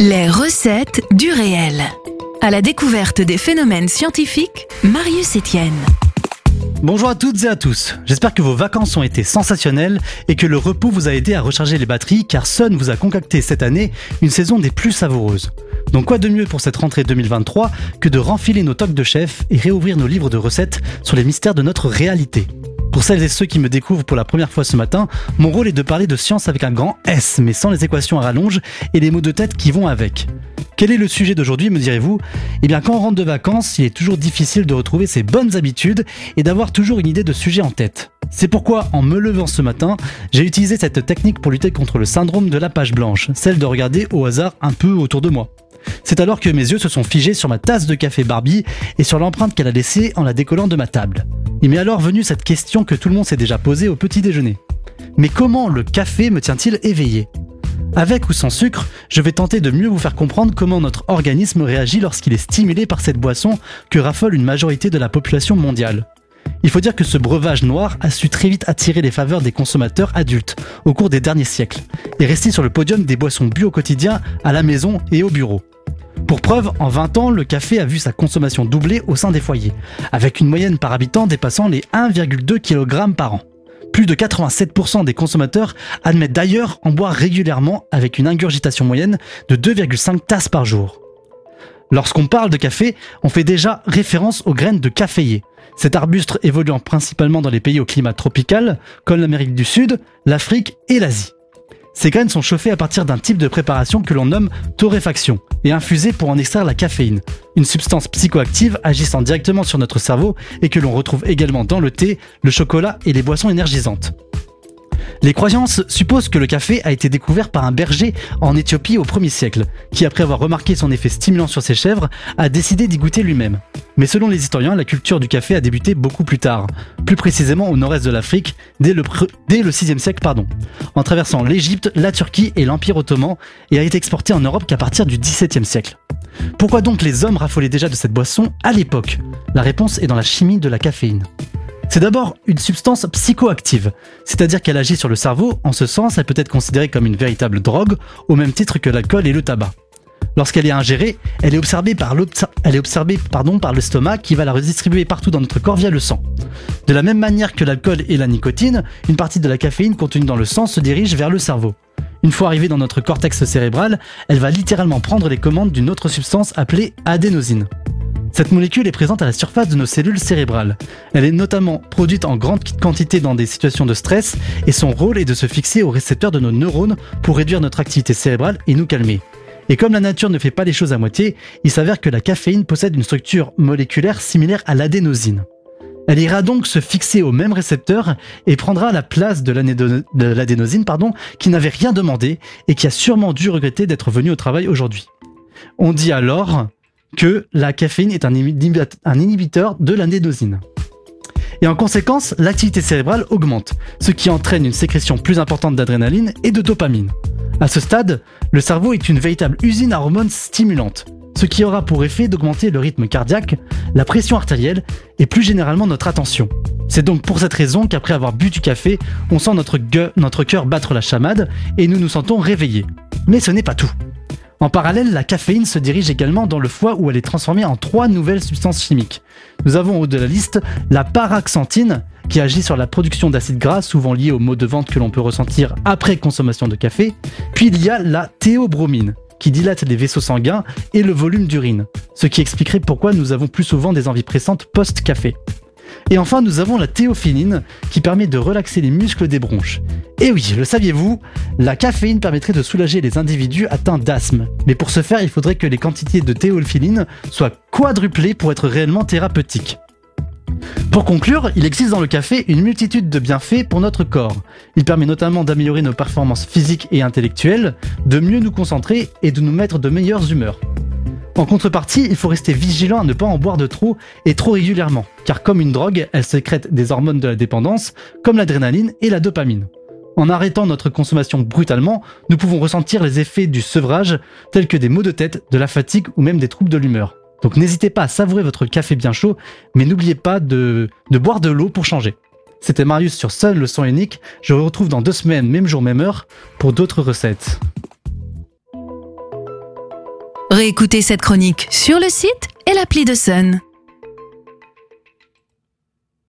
Les recettes du réel. À la découverte des phénomènes scientifiques, Marius Etienne. Bonjour à toutes et à tous. J'espère que vos vacances ont été sensationnelles et que le repos vous a aidé à recharger les batteries car Sun vous a concocté cette année une saison des plus savoureuses. Donc quoi de mieux pour cette rentrée 2023 que de renfiler nos toques de chef et réouvrir nos livres de recettes sur les mystères de notre réalité? Pour celles et ceux qui me découvrent pour la première fois ce matin, mon rôle est de parler de science avec un grand S, mais sans les équations à rallonge et les mots de tête qui vont avec. Quel est le sujet d'aujourd'hui, me direz-vous? Eh bien, quand on rentre de vacances, il est toujours difficile de retrouver ses bonnes habitudes et d'avoir toujours une idée de sujet en tête. C'est pourquoi, en me levant ce matin, j'ai utilisé cette technique pour lutter contre le syndrome de la page blanche, celle de regarder au hasard un peu autour de moi. C'est alors que mes yeux se sont figés sur ma tasse de café Barbie et sur l'empreinte qu'elle a laissée en la décollant de ma table. Il m'est alors venu cette question que tout le monde s'est déjà posée au petit déjeuner. Mais comment le café me tient-il éveillé? Avec ou sans sucre, je vais tenter de mieux vous faire comprendre comment notre organisme réagit lorsqu'il est stimulé par cette boisson que raffole une majorité de la population mondiale. Il faut dire que ce breuvage noir a su très vite attirer les faveurs des consommateurs adultes au cours des derniers siècles et rester sur le podium des boissons bu au quotidien à la maison et au bureau. Pour preuve, en 20 ans, le café a vu sa consommation doubler au sein des foyers, avec une moyenne par habitant dépassant les 1,2 kg par an. Plus de 87% des consommateurs admettent d'ailleurs en boire régulièrement avec une ingurgitation moyenne de 2,5 tasses par jour. Lorsqu'on parle de café, on fait déjà référence aux graines de caféier. Cet arbuste évoluant principalement dans les pays au climat tropical, comme l'Amérique du Sud, l'Afrique et l'Asie. Ces graines sont chauffées à partir d'un type de préparation que l'on nomme torréfaction et infusées pour en extraire la caféine, une substance psychoactive agissant directement sur notre cerveau et que l'on retrouve également dans le thé, le chocolat et les boissons énergisantes. Les croyances supposent que le café a été découvert par un berger en Éthiopie au 1er siècle, qui après avoir remarqué son effet stimulant sur ses chèvres, a décidé d'y goûter lui-même. Mais selon les historiens, la culture du café a débuté beaucoup plus tard, plus précisément au nord-est de l'Afrique, dès le, dès le 6e siècle, pardon, en traversant l'Égypte, la Turquie et l'Empire ottoman, et a été exporté en Europe qu'à partir du 17e siècle. Pourquoi donc les hommes raffolaient déjà de cette boisson à l'époque? La réponse est dans la chimie de la caféine. C'est d'abord une substance psychoactive, c'est-à-dire qu'elle agit sur le cerveau, en ce sens elle peut être considérée comme une véritable drogue, au même titre que l'alcool et le tabac. Lorsqu'elle est ingérée, elle est observée par l'estomac qui va la redistribuer partout dans notre corps via le sang. De la même manière que l'alcool et la nicotine, une partie de la caféine contenue dans le sang se dirige vers le cerveau. Une fois arrivée dans notre cortex cérébral, elle va littéralement prendre les commandes d'une autre substance appelée adénosine. Cette molécule est présente à la surface de nos cellules cérébrales. Elle est notamment produite en grande quantité dans des situations de stress et son rôle est de se fixer aux récepteurs de nos neurones pour réduire notre activité cérébrale et nous calmer. Et comme la nature ne fait pas les choses à moitié, il s'avère que la caféine possède une structure moléculaire similaire à l'adénosine. Elle ira donc se fixer au même récepteur et prendra la place de l'adénosine qui n'avait rien demandé et qui a sûrement dû regretter d'être venue au travail aujourd'hui. On dit alors que la caféine est un inhibiteur de l'adénosine. Et en conséquence, l'activité cérébrale augmente, ce qui entraîne une sécrétion plus importante d'adrénaline et de dopamine. À ce stade, le cerveau est une véritable usine à hormones stimulantes, ce qui aura pour effet d'augmenter le rythme cardiaque, la pression artérielle et plus généralement notre attention. C'est donc pour cette raison qu'après avoir bu du café, on sent notre, notre cœur battre la chamade et nous nous sentons réveillés. Mais ce n'est pas tout. En parallèle, la caféine se dirige également dans le foie où elle est transformée en trois nouvelles substances chimiques. Nous avons au haut de la liste la paraxanthine, qui agit sur la production d'acides gras, souvent liés aux maux de ventre que l'on peut ressentir après consommation de café. Puis il y a la théobromine, qui dilate les vaisseaux sanguins et le volume d'urine, ce qui expliquerait pourquoi nous avons plus souvent des envies pressantes post-café. Et enfin, nous avons la théophiline qui permet de relaxer les muscles des bronches. Et oui, le saviez-vous La caféine permettrait de soulager les individus atteints d'asthme. Mais pour ce faire, il faudrait que les quantités de théophiline soient quadruplées pour être réellement thérapeutiques. Pour conclure, il existe dans le café une multitude de bienfaits pour notre corps. Il permet notamment d'améliorer nos performances physiques et intellectuelles, de mieux nous concentrer et de nous mettre de meilleures humeurs. En contrepartie, il faut rester vigilant à ne pas en boire de trop et trop régulièrement, car comme une drogue, elle sécrète des hormones de la dépendance, comme l'adrénaline et la dopamine. En arrêtant notre consommation brutalement, nous pouvons ressentir les effets du sevrage, tels que des maux de tête, de la fatigue ou même des troubles de l'humeur. Donc n'hésitez pas à savourer votre café bien chaud, mais n'oubliez pas de, boire de l'eau pour changer. C'était Marius sur Sun, le son unique. Je vous retrouve dans deux semaines, même jour, même heure, pour d'autres recettes. Réécoutez cette chronique sur le site et l'appli de Sun.